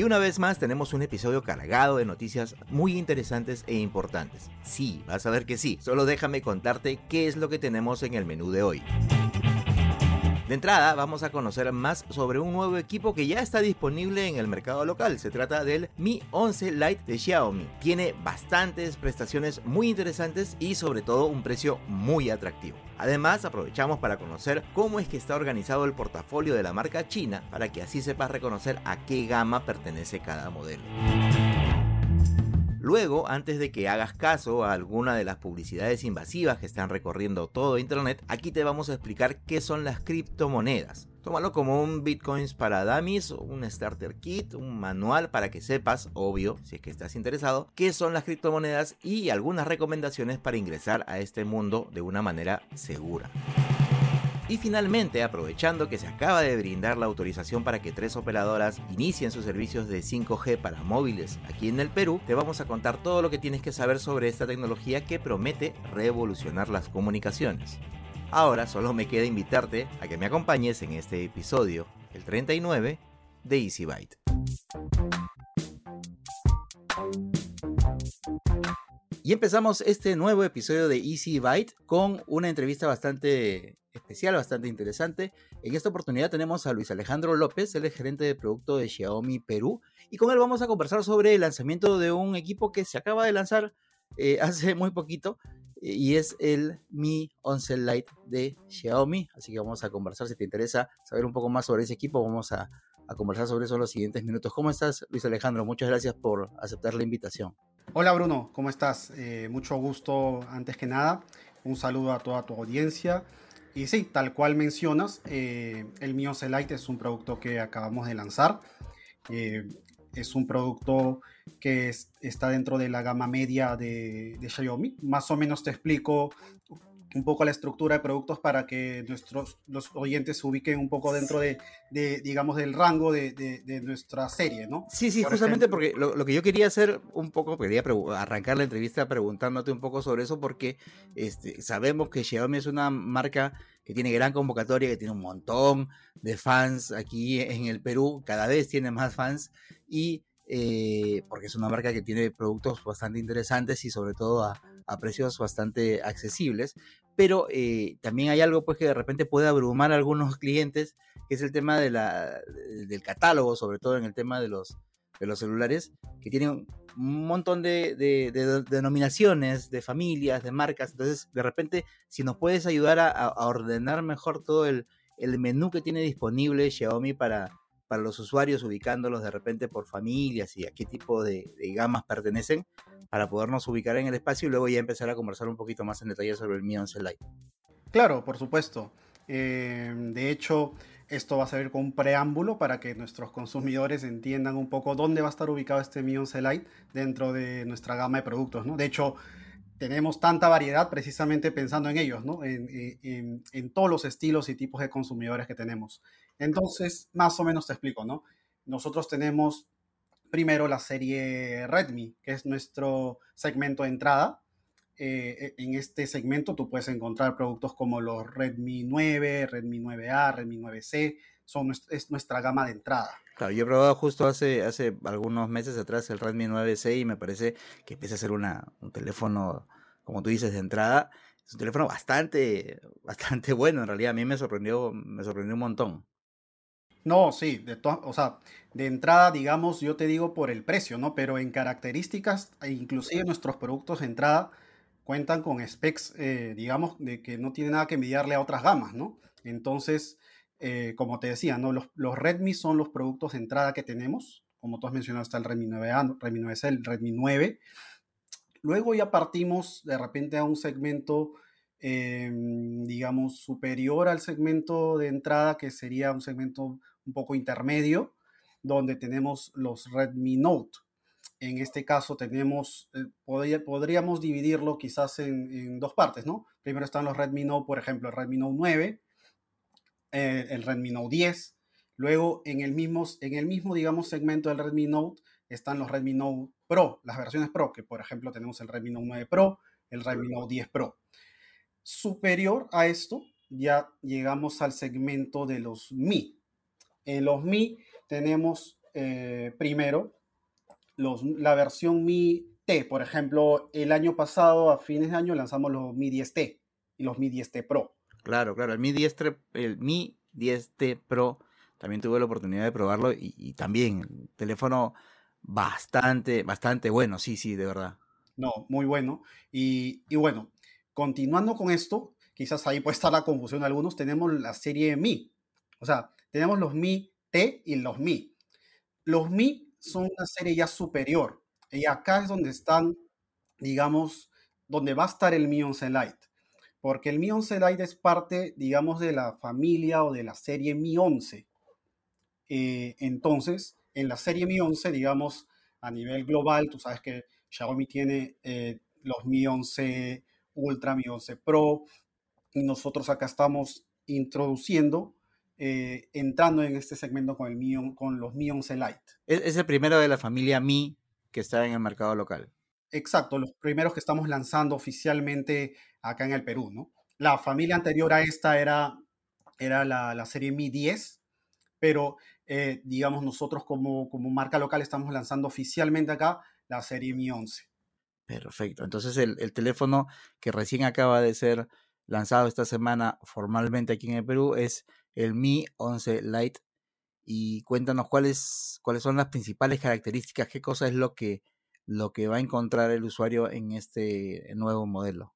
Y una vez más tenemos un episodio cargado de noticias muy interesantes e importantes. Sí, vas a ver que sí. Solo déjame contarte qué es lo que tenemos en el menú de hoy. De entrada, vamos a conocer más sobre un nuevo equipo que ya está disponible en el mercado local. Se trata del Mi 11 Lite de Xiaomi. Tiene bastantes prestaciones muy interesantes y sobre todo un precio muy atractivo. Además, aprovechamos para conocer cómo es que está organizado el portafolio de la marca china para que así sepas reconocer a qué gama pertenece cada modelo. Luego, antes de que hagas caso a alguna de las publicidades invasivas que están recorriendo todo Internet, aquí te vamos a explicar qué son las criptomonedas. Tómalo como un Bitcoins para dummies, un starter kit, un manual para que sepas, obvio, si es que estás interesado, qué son las criptomonedas y algunas recomendaciones para ingresar a este mundo de una manera segura. Y finalmente, aprovechando que se acaba de brindar la autorización para que tres operadoras inicien sus servicios de 5G para móviles aquí en el Perú, te vamos a contar todo lo que tienes que saber sobre esta tecnología que promete revolucionar las comunicaciones. Ahora solo me queda invitarte a que me acompañes en este episodio, el 39 de Easy Byte. Y empezamos este nuevo episodio de Easy Byte con una entrevista bastante especial, bastante interesante. En esta oportunidad tenemos a Luis Alejandro López, él es gerente de producto de Xiaomi Perú, y con él vamos a conversar sobre el lanzamiento de un equipo que se acaba de lanzar eh, hace muy poquito, y es el Mi 11 Lite de Xiaomi. Así que vamos a conversar, si te interesa saber un poco más sobre ese equipo, vamos a, a conversar sobre eso en los siguientes minutos. ¿Cómo estás, Luis Alejandro? Muchas gracias por aceptar la invitación. Hola Bruno, ¿cómo estás? Eh, mucho gusto antes que nada. Un saludo a toda tu audiencia. Y sí, tal cual mencionas, eh, el Mi 11 Lite es un producto que acabamos de lanzar. Eh, es un producto que es- está dentro de la gama media de, de Xiaomi. Más o menos te explico un poco la estructura de productos para que nuestros los oyentes se ubiquen un poco dentro de, de, digamos, del rango de, de- de nuestra serie, ¿no? Sí, sí, Por justamente ejemplo- porque lo, lo que yo quería hacer un poco, quería arrancar la entrevista preguntándote un poco sobre eso, porque este, sabemos que Xiaomi es una marca que tiene gran convocatoria, que tiene un montón de fans aquí en el Perú, cada vez tiene más fans, y eh, porque es una marca que tiene productos bastante interesantes y sobre todo a, a precios bastante accesibles, pero eh, también hay algo pues que de repente puede abrumar a algunos clientes, que es el tema de la, del catálogo, sobre todo en el tema de los, de los celulares, que tienen un montón de, de- de denominaciones, de familias, de marcas. Entonces, de repente, si nos puedes ayudar a, a- a ordenar mejor todo el, el menú que tiene disponible Xiaomi para, para los usuarios, ubicándolos de repente por familias y a qué tipo de, de gamas pertenecen, para podernos ubicar en el espacio y luego ya empezar a conversar un poquito más en detalle sobre el Mi 11 Lite. Claro, por supuesto. Eh, de hecho, esto va a servir como un preámbulo para que nuestros consumidores entiendan un poco dónde va a estar ubicado este Mi 11 Lite dentro de nuestra gama de productos, ¿no? De hecho, tenemos tanta variedad precisamente pensando en ellos, ¿no? En- en- en todos los estilos y tipos de consumidores que tenemos. Entonces, más o menos te explico, ¿no? Nosotros tenemos primero la serie Redmi, que es nuestro segmento de entrada. Eh, en este segmento tú puedes encontrar productos como los Redmi 9, Redmi 9A, Redmi 9C, son, es nuestra gama de entrada. Claro, yo he probado justo hace, hace algunos meses atrás el Redmi 9C y me parece que empieza a ser una, un teléfono, como tú dices, de entrada. Es un teléfono bastante, bastante bueno, en realidad. A mí me sorprendió, me sorprendió un montón. No, sí, de o sea, de entrada, digamos, yo te digo por el precio, ¿no? Pero en características, e inclusive nuestros productos de entrada cuentan con specs, eh, digamos, de que no tiene nada que envidiarle a otras gamas, ¿no? Entonces, eh, como te decía, ¿no? Los, los Redmi son los productos de entrada que tenemos. Como tú has mencionado, está el Redmi 9A, Redmi 9C, el Redmi 9. Luego ya partimos de repente a un segmento, eh, digamos, superior al segmento de entrada, que sería un segmento un poco intermedio, donde tenemos los Redmi Note. en este caso tenemos, eh, podríamos dividirlo quizás en, dos partes, ¿no? Primero están los Redmi Note, por ejemplo, el Redmi Note 9, eh, el Redmi Note 10. Luego, en el, mismo, en el mismo, digamos, segmento del Redmi Note están los Redmi Note Pro, las versiones Pro, que por ejemplo tenemos el Redmi Note 9 Pro, el Redmi Note 10 Pro. Superior a esto, ya llegamos al segmento de los Mi. En los Mi tenemos eh, primero la versión Mi T. Por ejemplo, el año pasado, a fines de año, lanzamos los Mi 10T y los Mi 10T Pro. Claro, claro, el Mi 10T, el Mi 10T Pro también tuve la oportunidad de probarlo y, también el teléfono bastante, bastante bueno, sí, sí, de verdad. No, muy bueno. Y, y bueno, continuando con esto, quizás ahí puede estar la confusión de algunos, tenemos la serie Mi. O sea, tenemos los Mi T y los Mi. Los Mi son una serie ya superior. Y acá es donde están, digamos, donde va a estar el Mi 11 Lite. Porque el Mi 11 Lite es parte, digamos, de la familia o de la serie Mi 11. Eh, entonces, en la serie Mi 11, digamos, a nivel global, tú sabes que Xiaomi tiene eh, los Mi 11 Ultra, Mi 11 Pro, y nosotros acá estamos introduciendo eh, entrando en este segmento con, el con los Mi 11 Lite. Es, el primero de la familia Mi que está en el mercado local. Exacto, los primeros que estamos lanzando oficialmente acá en el Perú, ¿no? La familia anterior a esta era, era la, serie Mi 10, pero eh, digamos nosotros como, como marca local estamos lanzando oficialmente acá la serie Mi 11. Perfecto, entonces el, el teléfono que recién acaba de ser lanzado esta semana formalmente aquí en el Perú es el Mi 11 Lite y cuéntanos cuáles, cuáles son las principales características, qué cosa es lo que, lo que va a encontrar el usuario en este nuevo modelo.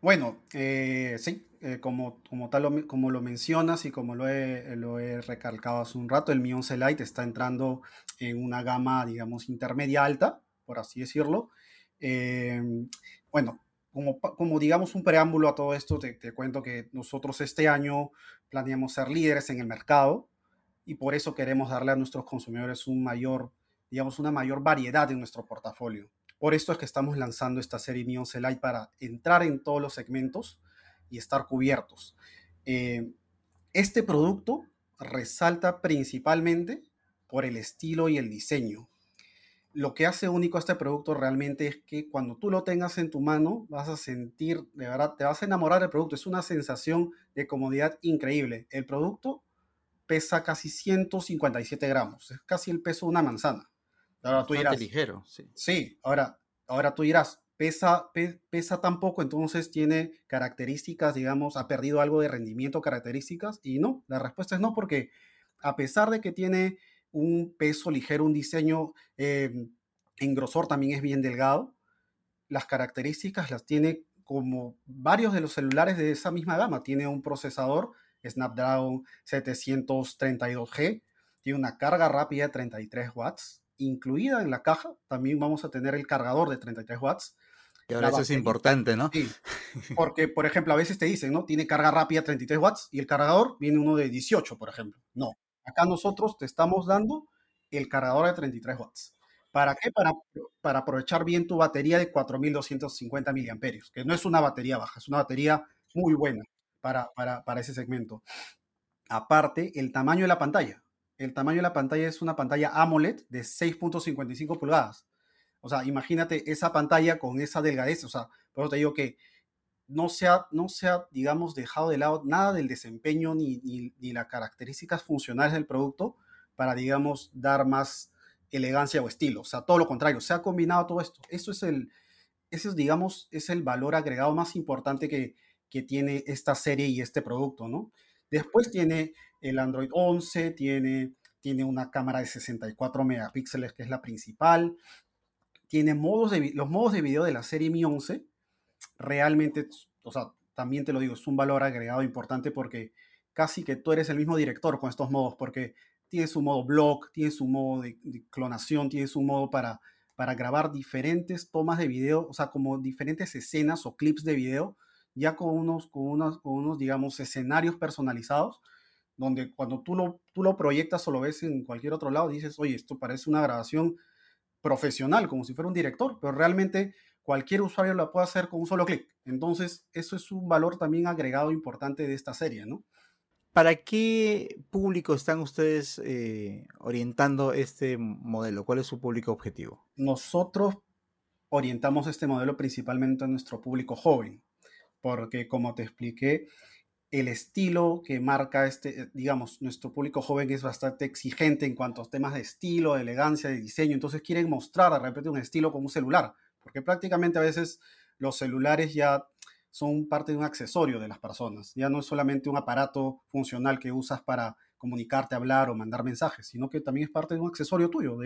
Bueno, eh, sí, eh, como, como tal como lo mencionas y como lo he, lo he recalcado hace un rato, el Mi 11 Lite está entrando en una gama, digamos, intermedia alta, por así decirlo. Em, bueno, como, digamos un preámbulo a todo esto, te, te, cuento que nosotros este año planeamos ser líderes en el mercado y por eso queremos darle a nuestros consumidores una mayor variedad en nuestro portafolio. Por esto es que estamos lanzando esta serie Mi 11 Lite para entrar en todos los segmentos y estar cubiertos. Eh, este producto resalta principalmente por el estilo y el diseño lo que hace único a este producto realmente es que cuando tú lo tengas en tu mano vas a sentir, de verdad, te vas a enamorar del producto. Es una sensación de comodidad increíble. El producto pesa casi 157 gramos, es casi el peso de una manzana. Ahora tú dirás, ligero, sí. Sí, ahora, ahora tú dirás, pesa, pesa tan poco, entonces tiene características, digamos, ha perdido algo de rendimiento, características, y no, la respuesta es no, porque a pesar de que tiene un peso ligero, un diseño em, en grosor también es bien delgado. Las características las tiene como varios de los celulares de esa misma gama. Tiene un procesador Snapdragon 732G, tiene una carga rápida de 33 watts, incluida en la caja. También vamos a tener el cargador de 33 watts. Y ahora eso es importante, ¿no? Sí, porque, por ejemplo, a veces te dicen, ¿no? Tiene carga rápida 33 watts y el cargador viene uno de 18, por ejemplo. No, Acá nosotros te estamos dando el cargador de 33 watts. ¿Para qué? Para, para aprovechar bien tu batería de 4250 miliamperios, que no es una batería baja, es una batería muy buena para, para, para ese segmento. Aparte, el tamaño de la pantalla. El tamaño de la pantalla es una pantalla AMOLED de 6.55 pulgadas. O sea, imagínate esa pantalla con esa delgadez. O sea, por eso te digo que no se ha, no digamos, dejado de lado nada del desempeño ni, ni, las características funcionales del producto para, digamos, dar más elegancia o estilo. O sea, todo lo contrario, se ha combinado todo esto. Eso es el, ese es, digamos, es el valor agregado más importante que, que tiene esta serie y este producto, ¿no? Después tiene el Android 11, tiene, tiene una cámara de 64 megapíxeles, que es la principal. Tiene modos de, los modos de video de la serie Mi 11, realmente, o sea, también te lo digo, es un valor agregado importante porque casi que tú eres el mismo director con estos modos, porque tienes un modo blog, tienes un modo de, clonación, tienes un modo para, para grabar diferentes tomas de video, o sea, como diferentes escenas o clips de video, ya con unos, con unos, con unos digamos, escenarios personalizados, donde cuando tú lo, tú lo proyectas o lo ves en cualquier otro lado, dices, oye, esto parece una grabación profesional, como si fuera un director, pero realmente cualquier usuario lo puede hacer con un solo clic. Entonces, eso es un valor también agregado importante de esta serie, ¿no? ¿Para qué público están ustedes eh, orientando este modelo? ¿Cuál es su público objetivo? Nosotros orientamos este modelo principalmente a nuestro público joven, porque como te expliqué, el estilo que marca este, digamos, nuestro público joven es bastante exigente en cuanto a temas de estilo, de elegancia, de diseño, entonces quieren mostrar de repente un estilo como un celular, porque prácticamente a veces los celulares ya son parte de un accesorio de las personas, ya no es solamente un aparato funcional que usas para comunicarte, hablar o mandar mensajes, sino que también es parte de un accesorio tuyo,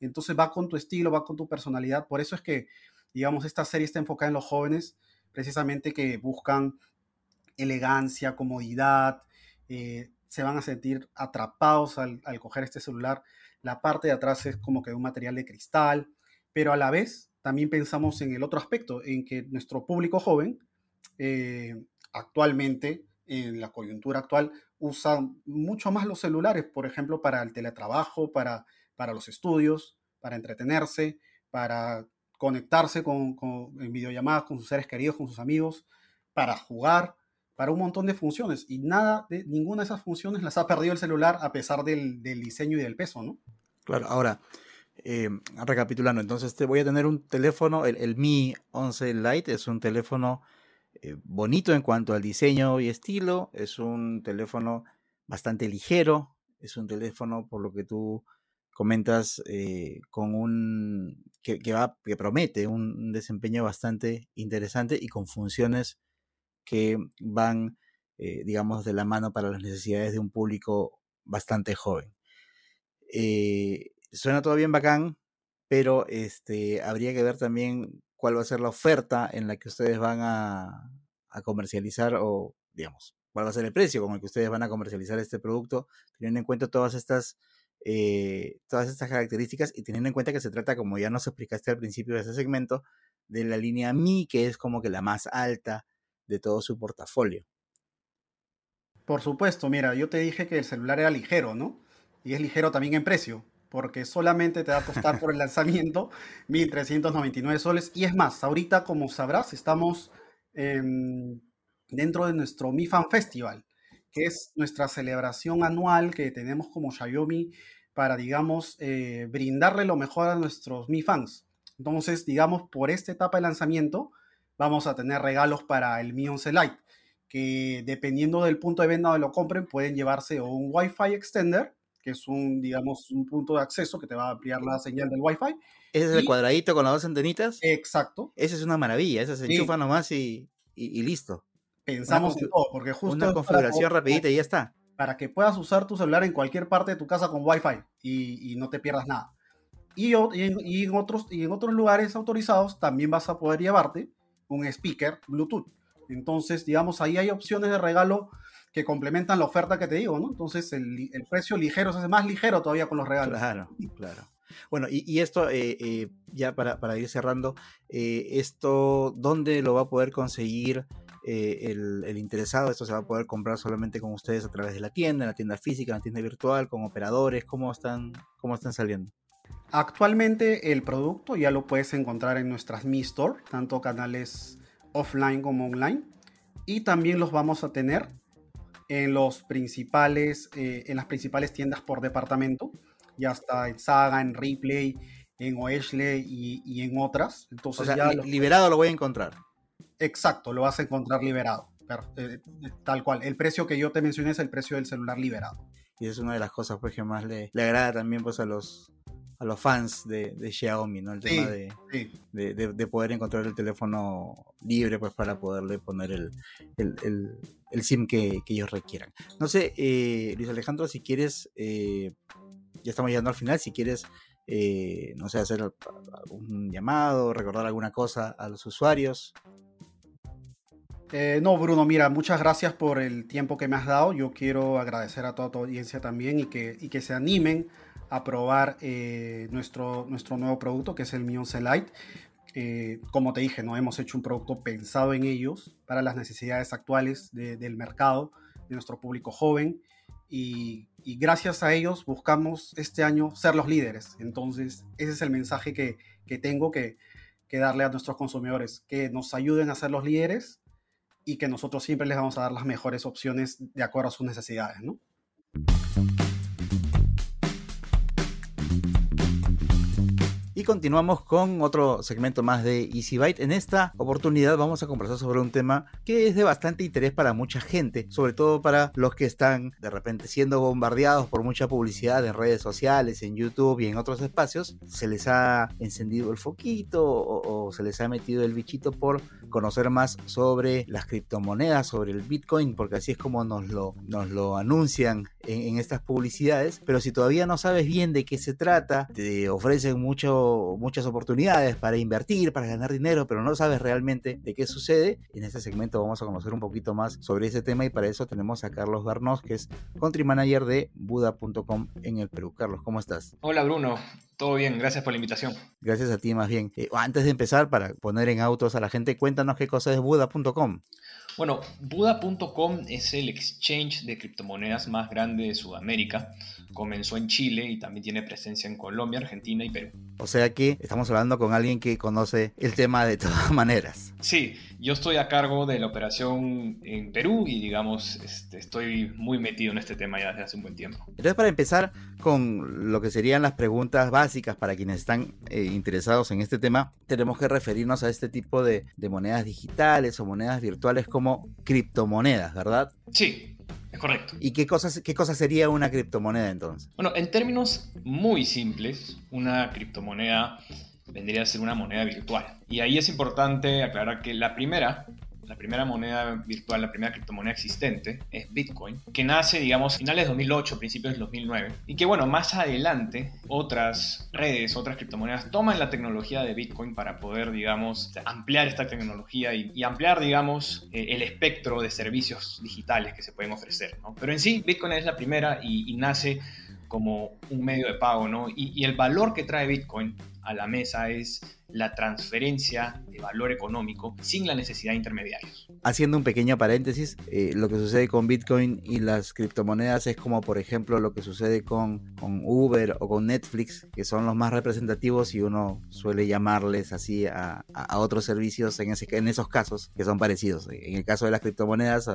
entonces va con tu estilo, va con tu personalidad, por eso es que, digamos, esta serie está enfocada en los jóvenes, precisamente que buscan elegancia, comodidad, eh, se van a sentir atrapados al, coger este celular. La parte de atrás es como que un material de cristal, pero a la vez también pensamos en el otro aspecto, en que nuestro público joven eh, actualmente, en la coyuntura actual, usa mucho más los celulares, por ejemplo, para el teletrabajo, para, para los estudios, para entretenerse, para conectarse con, en videollamadas con sus seres queridos, con sus amigos, para jugar para un montón de funciones y nada ninguna de esas funciones las ha perdido el celular a pesar del, diseño y del peso, ¿no? Claro, ahora, eh, recapitulando, entonces te voy a tener un teléfono, el, Mi 11 Lite es un teléfono eh, bonito en cuanto al diseño y estilo, es un teléfono bastante ligero, es un teléfono, por lo que tú comentas, eh, con un que, va, que promete un desempeño bastante interesante y con funciones que van, digamos, de la mano para las necesidades de un público bastante joven. Suena todo bien bacán, pero este, habría que ver también cuál va a ser la oferta en la que ustedes van a, comercializar o, digamos, cuál va a ser el precio con el que ustedes van a comercializar este producto, teniendo en cuenta todas estas, eh, todas estas características y teniendo en cuenta que se trata, como ya nos explicaste al principio de ese segmento, de la línea Mi, que es como que la más alta de todo su portafolio. Por supuesto, mira, yo te dije que el celular era ligero, ¿no? Y es ligero también en precio, porque solamente te va a costar por el lanzamiento 1.399 soles. Y es más, ahorita, como sabrás, estamos dentro de nuestro Mi Fan Festival, que es nuestra celebración anual que tenemos como Xiaomi para, digamos, eh, brindarle lo mejor a nuestros Mi Fans. Entonces, digamos, por esta etapa de lanzamiento, vamos a tener regalos para el Mi 11 Lite, que dependiendo del punto de venta donde lo compren, pueden llevarse un Wi-Fi extender, que es un, digamos, un punto de acceso que te va a ampliar la señal del Wi-Fi. ¿Ese es el cuadradito con las dos antenitas? Exacto. Esa es una maravilla, esa se enchufa nomás y, y, listo. Pensamos en todo, porque justo... Una configuración rapidita y ya está. Para que puedas usar tu celular en cualquier parte de tu casa con Wi-Fi y, y no te pierdas nada. Y, y, en otros, y en otros lugares autorizados también vas a poder llevarte un speaker Bluetooth. Entonces, digamos, ahí hay opciones de regalo que complementan la oferta que te digo, ¿no? Entonces, el, precio ligero se hace más ligero todavía con los regalos. Claro, claro. Bueno, y, esto, eh, eh, ya para, ir cerrando, eh, esto, ¿dónde lo va a poder conseguir el, el, interesado? ¿Esto se va a poder comprar solamente con ustedes a través de la tienda, en la tienda física, en la tienda virtual, con operadores? ¿Cómo están, cómo están saliendo? Actualmente el producto ya lo puedes encontrar en nuestras Mi Store, tanto canales offline como online. Y también los vamos a tener en, los principales, eh, en las principales tiendas por departamento. Ya está en Saga, en Replay, en Oeshle y, en otras. Entonces ya liberado lo voy a encontrar. Exacto, lo vas a encontrar liberado. Eh, tal cual. El precio que yo te mencioné es el precio del celular liberado. Y es una de las cosas pues, que más le, le agrada también pues, a los, a los fans de, Xiaomi, ¿no? El tema de, de, poder encontrar el teléfono libre, pues para poderle poner el, el, SIM que, ellos requieran. No sé, eh, Luis Alejandro, si quieres, eh, ya estamos llegando al final, si quieres, eh, no sé, hacer un llamado, recordar alguna cosa a los usuarios. no, Bruno, mira, muchas gracias por el tiempo que me has dado. Yo quiero agradecer a toda tu audiencia también y que, y que se animen a probar nuestro, nuestro nuevo producto que es el Mi 11 Lite. Eh, como te dije, no hemos hecho un producto pensado en ellos para las necesidades actuales del mercado, de nuestro público joven. Y y gracias a ellos buscamos este año ser los líderes. Entonces, ese es el mensaje que, que tengo que, que darle a nuestros consumidores, que nos ayuden a ser los líderes y que nosotros siempre les vamos a dar las mejores opciones de acuerdo a sus necesidades, ¿no? Y continuamos con otro segmento más de Easy Byte. En esta oportunidad vamos a conversar sobre un tema que es de bastante interés para mucha gente, sobre todo para los que están de repente siendo bombardeados por mucha publicidad en redes sociales, en YouTube y en otros espacios. Se les ha encendido el foquito o, se les ha metido el bichito por conocer más sobre las criptomonedas, sobre el Bitcoin, porque así es como nos lo, nos lo anuncian en, en estas publicidades. Pero si todavía no sabes bien de qué se trata, te ofrecen mucho muchas oportunidades para invertir, para ganar dinero, pero no sabes realmente de qué sucede. En este segmento vamos a conocer un poquito más sobre ese tema y para eso tenemos a Carlos Garnos, que es country manager de Buda.com en el Perú. Carlos, ¿cómo estás? Hola Bruno, todo bien, gracias por la invitación. Gracias a ti más bien. Eh, antes de empezar, para poner en autos a la gente, cuéntanos qué cosa es Buda.com. Bueno, Buda.com es el exchange de criptomonedas más grande de Sudamérica. Comenzó en Chile y también tiene presencia en Colombia, Argentina y Perú. O sea que estamos hablando con alguien que conoce el tema de todas maneras. Sí, yo estoy a cargo de la operación en Perú y digamos, este, estoy muy metido en este tema ya desde hace un buen tiempo. Entonces, para empezar con lo que serían las preguntas básicas para quienes están eh, interesados en este tema, tenemos que referirnos a este tipo de, de monedas digitales o monedas virtuales como criptomonedas, ¿verdad? Sí, es correcto. ¿Y qué cosas, qué cosa sería una criptomoneda entonces? Bueno, en términos muy simples, una criptomoneda vendría a ser una moneda virtual. Y ahí es importante aclarar que la primera la primera moneda virtual, la primera criptomoneda existente es Bitcoin, que nace, digamos, finales de 2008, principios del 2009, y que, bueno, más adelante otras redes, otras criptomonedas toman la tecnología de Bitcoin para poder, digamos, ampliar esta tecnología y, ampliar, digamos, eh, el espectro de servicios digitales que se pueden ofrecer, ¿no? Pero en sí, Bitcoin es la primera y, nace como un medio de pago, ¿no? Y, y el valor que trae Bitcoin a la mesa es la transferencia de valor económico sin la necesidad de intermediarios. Haciendo un pequeño paréntesis, eh, lo que sucede con Bitcoin y las criptomonedas es como por ejemplo lo que sucede con, con Uber o con Netflix, que son los más representativos y uno suele llamarles así a, a otros servicios en, ese, en esos casos que son parecidos. En el caso de las criptomonedas,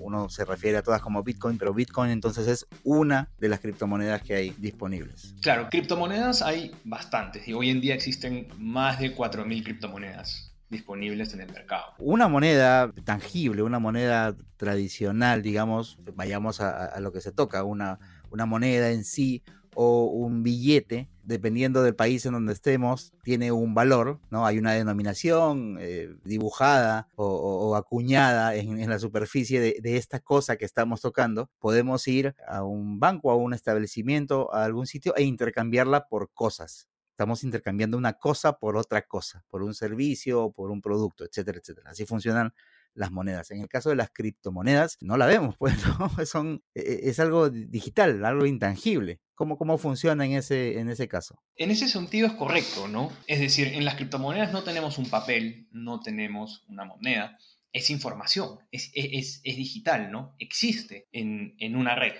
uno se refiere a todas como Bitcoin, pero Bitcoin entonces es una de las criptomonedas que hay disponibles. Claro, criptomonedas hay bastantes y hoy en día existen más de 4.000 criptomonedas disponibles en el mercado. Una moneda tangible, una moneda tradicional, digamos, vayamos a, lo que se toca, una, una moneda en sí o un billete, dependiendo del país en donde estemos, tiene un valor, ¿no? Hay una denominación eh, dibujada o, acuñada en, la superficie de, de, esta cosa que estamos tocando. Podemos ir a un banco, a un establecimiento, a algún sitio e intercambiarla por cosas. Estamos intercambiando una cosa por otra cosa, por un servicio, por un producto, etcétera, etcétera. Así funcionan las monedas. En el caso de las criptomonedas, no la vemos, pues, ¿no? Son, e, es algo digital, algo intangible. ¿Cómo, cómo funciona en ese, en ese caso? En ese sentido es correcto, ¿no? Es decir, en las criptomonedas no tenemos un papel, no tenemos una moneda, es información, es, es, es digital, ¿no? Existe en, en, una red.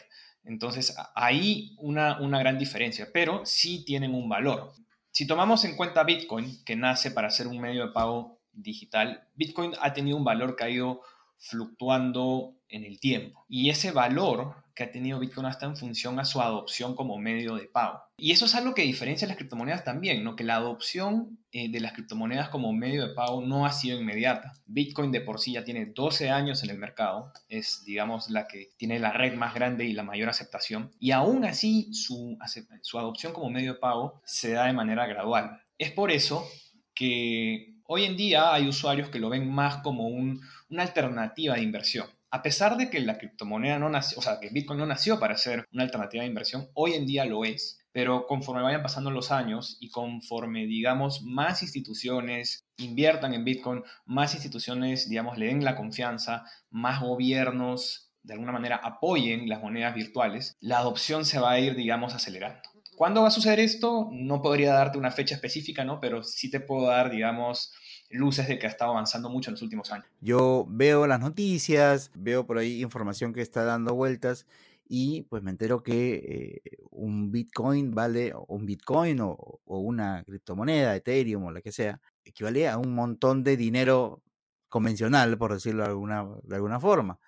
Entonces, ahí una, una gran diferencia, pero sí tienen un valor. Si tomamos en cuenta Bitcoin, que nace para ser un medio de pago digital, Bitcoin ha tenido un valor que ha ido fluctuando en el tiempo. Y ese valor que ha tenido Bitcoin hasta en función a su adopción como medio de pago. Y eso es algo que diferencia las criptomonedas también, ¿no? Que la adopción eh, de las criptomonedas como medio de pago no ha sido inmediata. Bitcoin de por sí ya tiene 12 años en el mercado, es digamos la que tiene la red más grande y la mayor aceptación. Y aún así su, su adopción como medio de pago se da de manera gradual. Es por eso que Hoy en día hay usuarios que lo ven más como una alternativa de inversión. A pesar de que la criptomoneda no nació, o sea, que Bitcoin no nació para ser una alternativa de inversión, hoy en día lo es. Pero conforme vayan pasando los años y conforme, digamos, más instituciones inviertan en Bitcoin, más instituciones, digamos, le den la confianza, más gobiernos de alguna manera apoyen las monedas virtuales, la adopción se va a ir, digamos, acelerando. ¿Cuándo va a suceder esto? No podría darte una fecha específica, ¿no? Pero sí te puedo dar, digamos, luces de que ha estado avanzando mucho en los últimos años. Yo veo las noticias, veo por ahí información que está dando vueltas y pues me entero que eh, un Bitcoin vale, un Bitcoin o, o, una criptomoneda, Ethereum o la que sea, equivale a un montón de dinero convencional, por decirlo de alguna, de alguna forma.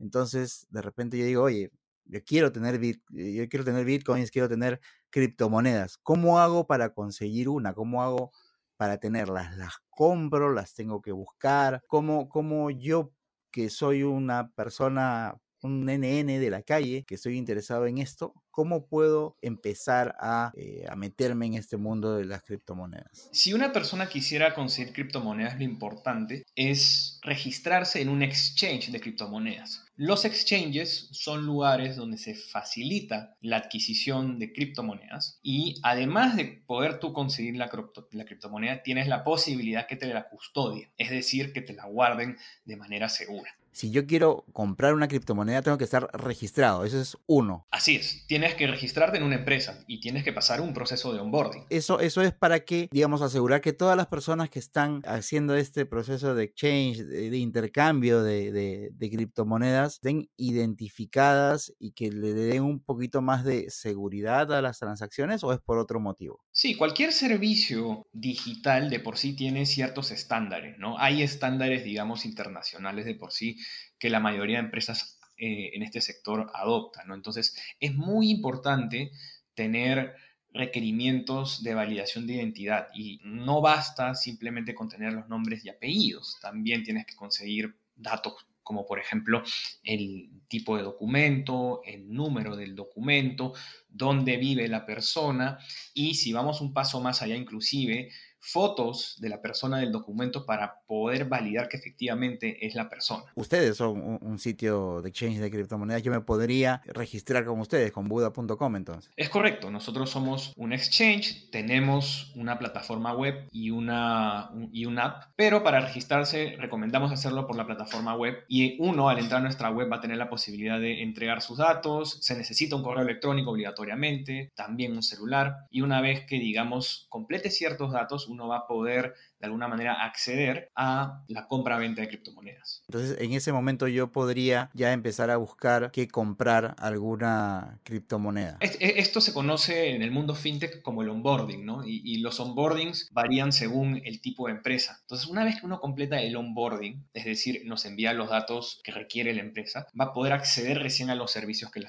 Entonces, de repente yo digo, oye, yo quiero tener, yo quiero tener Bitcoins, quiero tener criptomonedas. ¿Cómo hago para conseguir una? ¿Cómo hago para tenerlas? ¿Las compro? ¿Las tengo que buscar? ¿Cómo, cómo yo, que soy una persona un NN de la calle que estoy interesado en esto, ¿cómo puedo empezar a, eh, a, meterme en este mundo de las criptomonedas? Si una persona quisiera conseguir criptomonedas, lo importante es registrarse en un exchange de criptomonedas. Los exchanges son lugares donde se facilita la adquisición de criptomonedas y además de poder tú conseguir la, la criptomoneda, tienes la posibilidad que te la custodien, es decir, que te la guarden de manera segura si yo quiero comprar una criptomoneda, tengo que estar registrado. Eso es uno. Así es. Tienes que registrarte en una empresa y tienes que pasar un proceso de onboarding. Eso, eso es para que, digamos, asegurar que todas las personas que están haciendo este proceso de exchange, de, intercambio de, de, criptomonedas, estén identificadas y que le den un poquito más de seguridad a las transacciones o es por otro motivo. Sí, cualquier servicio digital de por sí tiene ciertos estándares, ¿no? Hay estándares, digamos, internacionales de por sí que la mayoría de empresas eh, en este sector adoptan, ¿no? Entonces, es muy importante tener requerimientos de validación de identidad y no basta simplemente con tener los nombres y apellidos, también tienes que conseguir datos como por ejemplo el tipo de documento, el número del documento, dónde vive la persona y si vamos un paso más allá inclusive, fotos de la persona del documento para poder validar que efectivamente es la persona. Ustedes son un, sitio de exchange de criptomonedas. Yo me podría registrar con ustedes, con Buda.com entonces. Es correcto. Nosotros somos un exchange, tenemos una plataforma web y una, y una app, pero para registrarse recomendamos hacerlo por la plataforma web y uno al entrar a nuestra web va a tener la posibilidad de entregar sus datos, se necesita un correo electrónico obligatoriamente, también un celular y una vez que digamos complete ciertos datos, uno va a poder de alguna manera acceder a la compra-venta de criptomonedas. Entonces, en ese momento yo podría ya empezar a buscar que comprar alguna criptomoneda. E, esto se conoce en el mundo fintech como el onboarding, ¿no? Y, y, los onboardings varían según el tipo de empresa. Entonces, una vez que uno completa el onboarding, es decir, nos envía los datos que requiere la empresa, va a poder acceder recién a los servicios que,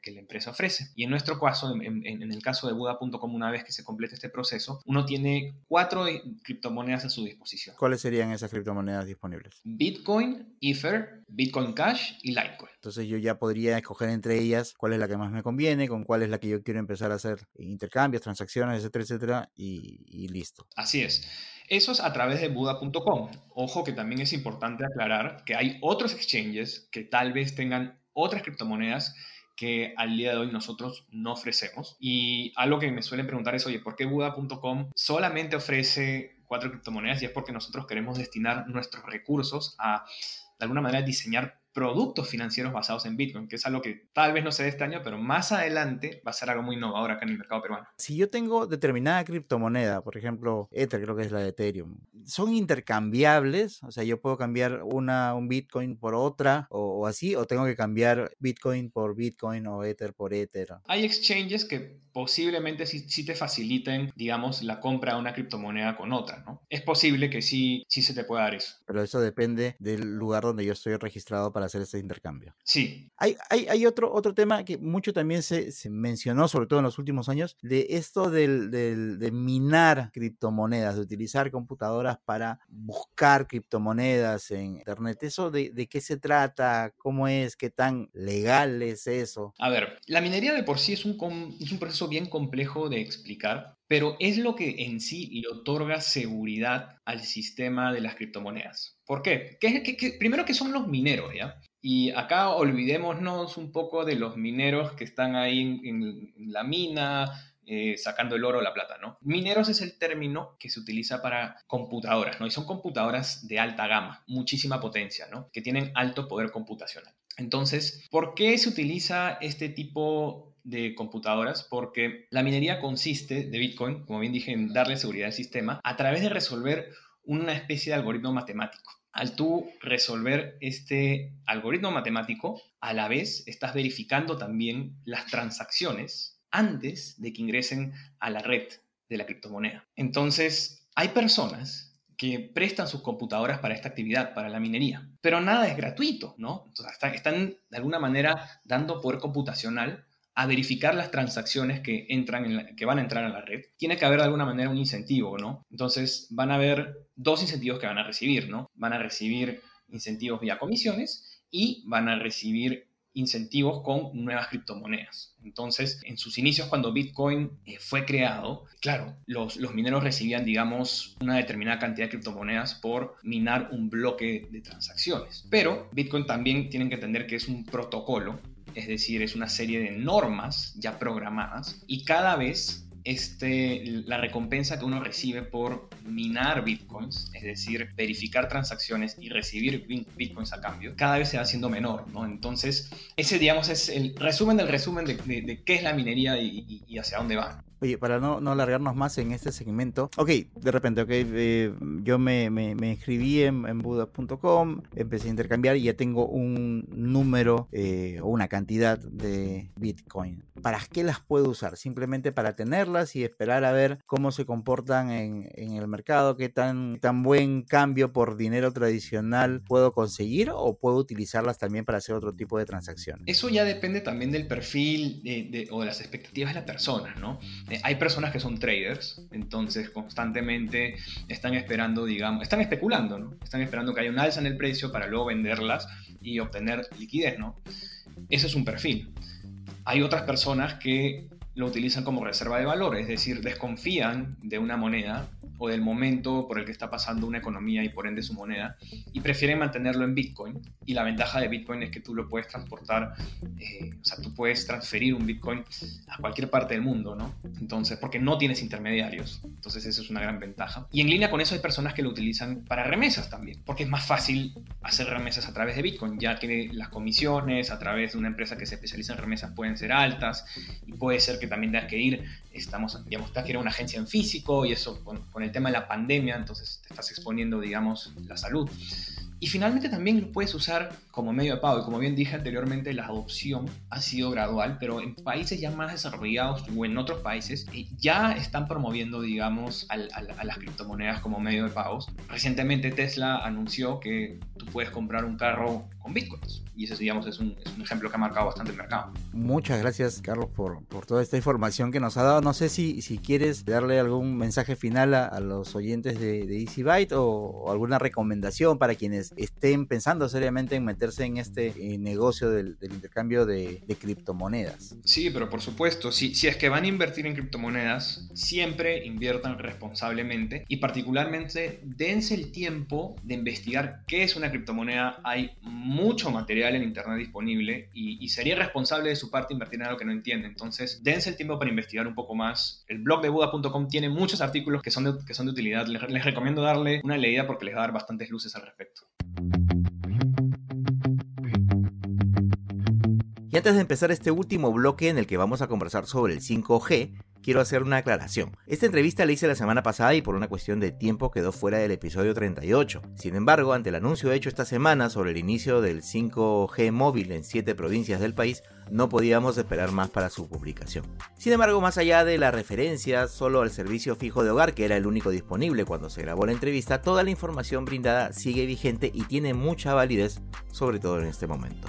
que, la empresa ofrece. Y en nuestro caso, en, en el caso de Buda.com, una vez que se complete este proceso, uno tiene cuatro criptomonedas a su disposición. ¿Cuáles serían esas criptomonedas disponibles? Bitcoin, Ether, Bitcoin Cash y Litecoin. Entonces yo ya podría escoger entre ellas cuál es la que más me conviene, con cuál es la que yo quiero empezar a hacer intercambios, transacciones, etcétera, etcétera, y, y listo. Así es. Eso es a través de Buda.com. Ojo que también es importante aclarar que hay otros exchanges que tal vez tengan otras criptomonedas que al día de hoy nosotros no ofrecemos. Y algo que me suelen preguntar es, oye, ¿por qué Buda.com solamente ofrece cuatro criptomonedas? Y es porque nosotros queremos destinar nuestros recursos a, de alguna manera, diseñar productos financieros basados en Bitcoin, que es algo que tal vez no se dé este año, pero más adelante va a ser algo muy innovador acá en el mercado peruano. Si yo tengo determinada criptomoneda, por ejemplo, Ether, creo que es la de Ethereum, ¿son intercambiables? O sea, yo puedo cambiar una, un Bitcoin por otra o, así, o tengo que cambiar Bitcoin por Bitcoin o Ether por Ether. Hay exchanges que posiblemente sí, sí, te faciliten, digamos, la compra de una criptomoneda con otra, ¿no? Es posible que sí, sí se te pueda dar eso. Pero eso depende del lugar donde yo estoy registrado para hacer ese intercambio. Sí. Hay, hay, hay otro, otro tema que mucho también se, se, mencionó, sobre todo en los últimos años, de esto del, del, de minar criptomonedas, de utilizar computadoras para buscar criptomonedas en Internet. ¿Eso de, de qué se trata? ¿Cómo es? ¿Qué tan legal es eso? A ver, la minería de por sí es un, es un proceso bien complejo de explicar, pero es lo que en sí le otorga seguridad al sistema de las criptomonedas. ¿Por qué? primero que son los mineros, ¿ya? Y acá olvidémonos un poco de los mineros que están ahí en, la mina, eh, sacando el oro o la plata, ¿no? Mineros es el término que se utiliza para computadoras, ¿no? Y son computadoras de alta gama, muchísima potencia, ¿no? Que tienen alto poder computacional. Entonces, ¿por qué se utiliza este tipo de computadoras porque la minería consiste de Bitcoin, como bien dije, en darle seguridad al sistema a través de resolver una especie de algoritmo matemático. Al tú resolver este algoritmo matemático, a la vez estás verificando también las transacciones antes de que ingresen a la red de la criptomoneda. Entonces, hay personas que prestan sus computadoras para esta actividad, para la minería. Pero nada es gratuito, ¿no? Entonces, están, de alguna manera dando poder computacional a verificar las transacciones que, entran en que van a entrar a la red. Tiene que haber de alguna manera un incentivo, ¿no? Entonces van a haber dos incentivos que van a recibir, ¿no? Van a recibir incentivos vía comisiones y van a recibir incentivos con nuevas criptomonedas. Entonces, en sus inicios, cuando Bitcoin eh, fue creado, claro, los, los, mineros recibían, digamos, una determinada cantidad de criptomonedas por minar un bloque de transacciones. Pero Bitcoin también tienen que entender que es un protocolo, es decir, es una serie de normas ya programadas y cada vez este, la recompensa que uno recibe por minar bitcoins, es decir, verificar transacciones y recibir bitcoins a cambio, cada vez se va haciendo menor, ¿no? Entonces, ese, digamos, es el resumen del resumen de, qué es la minería y, y hacia dónde va. Oye, para no, no alargarnos más en este segmento. Ok, de repente, ok, eh, yo me, me, me, inscribí en, en Buda.com, empecé a intercambiar y ya tengo un número eh, o una cantidad de Bitcoin. ¿Para qué las puedo usar? Simplemente para tenerlas y esperar a ver cómo se comportan en, el mercado, qué tan, buen cambio por dinero tradicional puedo conseguir o puedo utilizarlas también para hacer otro tipo de transacciones. Eso ya depende también del perfil o de las expectativas de la persona, ¿no? Eh, hay personas que son traders, entonces constantemente están esperando, digamos, están especulando, ¿no? Están esperando que haya un alza en el precio para luego venderlas y obtener liquidez, ¿no? Ese es un perfil. Hay otras personas que lo utilizan como reserva de valor, es decir, desconfían de una moneda o del momento por el que está pasando una economía y por ende su moneda y prefieren mantenerlo en Bitcoin. Y la ventaja de Bitcoin es que tú lo puedes transportar, eh, o sea, tú puedes transferir un Bitcoin a cualquier parte del mundo, ¿no? Entonces, porque no tienes intermediarios. Entonces, eso es una gran ventaja. Y en línea con eso hay personas que lo utilizan para remesas también, porque es más fácil hacer remesas a través de Bitcoin, ya que las comisiones a través de una empresa que se especializa en remesas pueden ser altas y puede ser que también tengas que ir, estamos, digamos, tengas que ir a una agencia en físico y eso con, con el tema de la pandemia, entonces te estás exponiendo, digamos, la salud. Y finalmente también lo puedes usar como medio de pago. Y como bien dije anteriormente, la adopción ha sido gradual, pero en países ya más desarrollados o en otros países eh, ya están promoviendo, digamos, a las criptomonedas como medio de pagos. Recientemente Tesla anunció que tú puedes comprar un carro con bitcoins. Y ese, digamos, es un, es un, ejemplo que ha marcado bastante el mercado. Muchas gracias, Carlos, por, por, toda esta información que nos ha dado. No sé si, si quieres darle algún mensaje final a, a los oyentes de, de EasyByte o, o, alguna recomendación para quienes estén pensando seriamente en meterse en este eh, negocio del, del intercambio de, de, criptomonedas. Sí, pero por supuesto, si, si es que van a invertir en criptomonedas, siempre inviertan responsablemente y particularmente dense el tiempo de investigar qué es una criptomoneda. Hay mucho material en Internet disponible y, sería responsable de su parte invertir en algo que no entiende. Entonces, dense el tiempo para investigar un poco más. El blog de Buda.com tiene muchos artículos que son de, que son de utilidad. Les, les recomiendo darle una leída porque les va a dar bastantes luces al respecto. Y antes de empezar este último bloque en el que vamos a conversar sobre el 5G, quiero hacer una aclaración. Esta entrevista la hice la semana pasada y por una cuestión de tiempo quedó fuera del episodio 38. Sin embargo, ante el anuncio hecho esta semana sobre el inicio del 5G móvil en 7 provincias del país, no podíamos esperar más para su publicación. Sin embargo, más allá de la referencia solo al servicio fijo de hogar, que era el único disponible cuando se grabó la entrevista, toda la información brindada sigue vigente y tiene mucha validez, sobre todo en este momento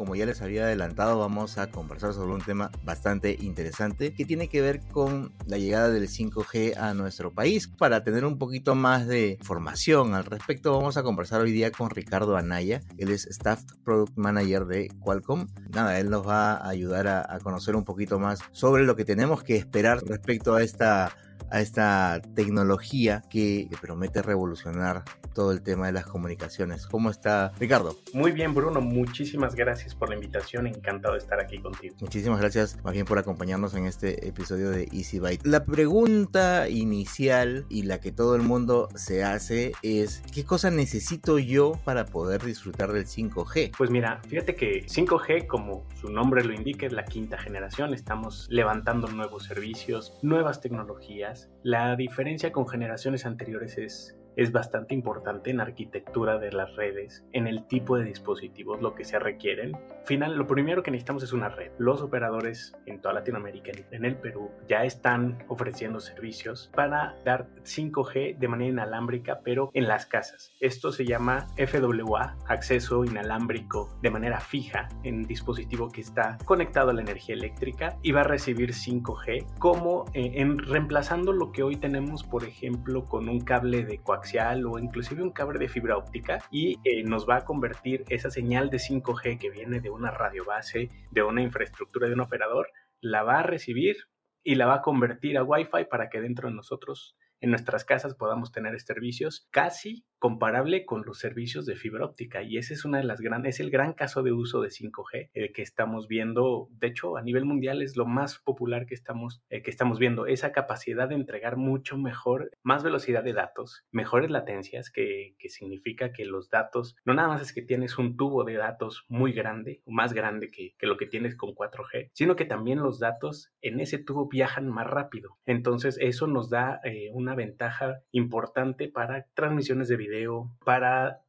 como ya les había adelantado, vamos a conversar sobre un tema bastante interesante que tiene que ver con la llegada del 5G a nuestro país. Para tener un poquito más de formación al respecto, vamos a conversar hoy día con Ricardo Anaya. Él es Staff Product Manager de Qualcomm. Nada, él nos va a ayudar a, a conocer un poquito más sobre lo que tenemos que esperar respecto a esta a esta tecnología que promete revolucionar todo el tema de las comunicaciones. ¿Cómo está Ricardo? Muy bien, Bruno. Muchísimas gracias por la invitación. Encantado de estar aquí contigo. Muchísimas gracias más bien por acompañarnos en este episodio de Easy Byte. La pregunta inicial y la que todo el mundo se hace es ¿qué cosa necesito yo para poder disfrutar del 5G? Pues mira, fíjate que 5G, como su nombre lo indica, es la quinta generación. Estamos levantando nuevos servicios, nuevas tecnologías la diferencia con generaciones anteriores es es bastante importante en arquitectura de las redes, en el tipo de dispositivos, lo que se requieren. Final, lo primero que necesitamos es una red. Los operadores en toda Latinoamérica, en el Perú, ya están ofreciendo servicios para dar 5G de manera inalámbrica, pero en las casas. Esto se llama FWA, acceso inalámbrico de manera fija en dispositivo que está conectado a la energía eléctrica y va a recibir 5G como eh, en reemplazando lo que hoy tenemos, por ejemplo, con un cable de coaxial o inclusive un cable de fibra óptica y eh, nos va a convertir esa señal de 5G que viene de una radio base, de una infraestructura de un operador, la va a recibir y la va a convertir a Wi-Fi para que dentro de nosotros en nuestras casas podamos tener servicios casi comparable con los servicios de fibra óptica y ese es una de las grandes es el gran caso de uso de 5G eh, que estamos viendo. De hecho a nivel mundial es lo más popular que estamos eh, que estamos viendo esa capacidad de entregar mucho mejor más velocidad de datos mejores latencias que, que significa que los datos no nada más es que tienes un tubo de datos muy grande más grande que, que lo que tienes con 4G sino que también los datos en ese tubo viajan más rápido. Entonces eso nos da eh, una ventaja importante para transmisiones de video, para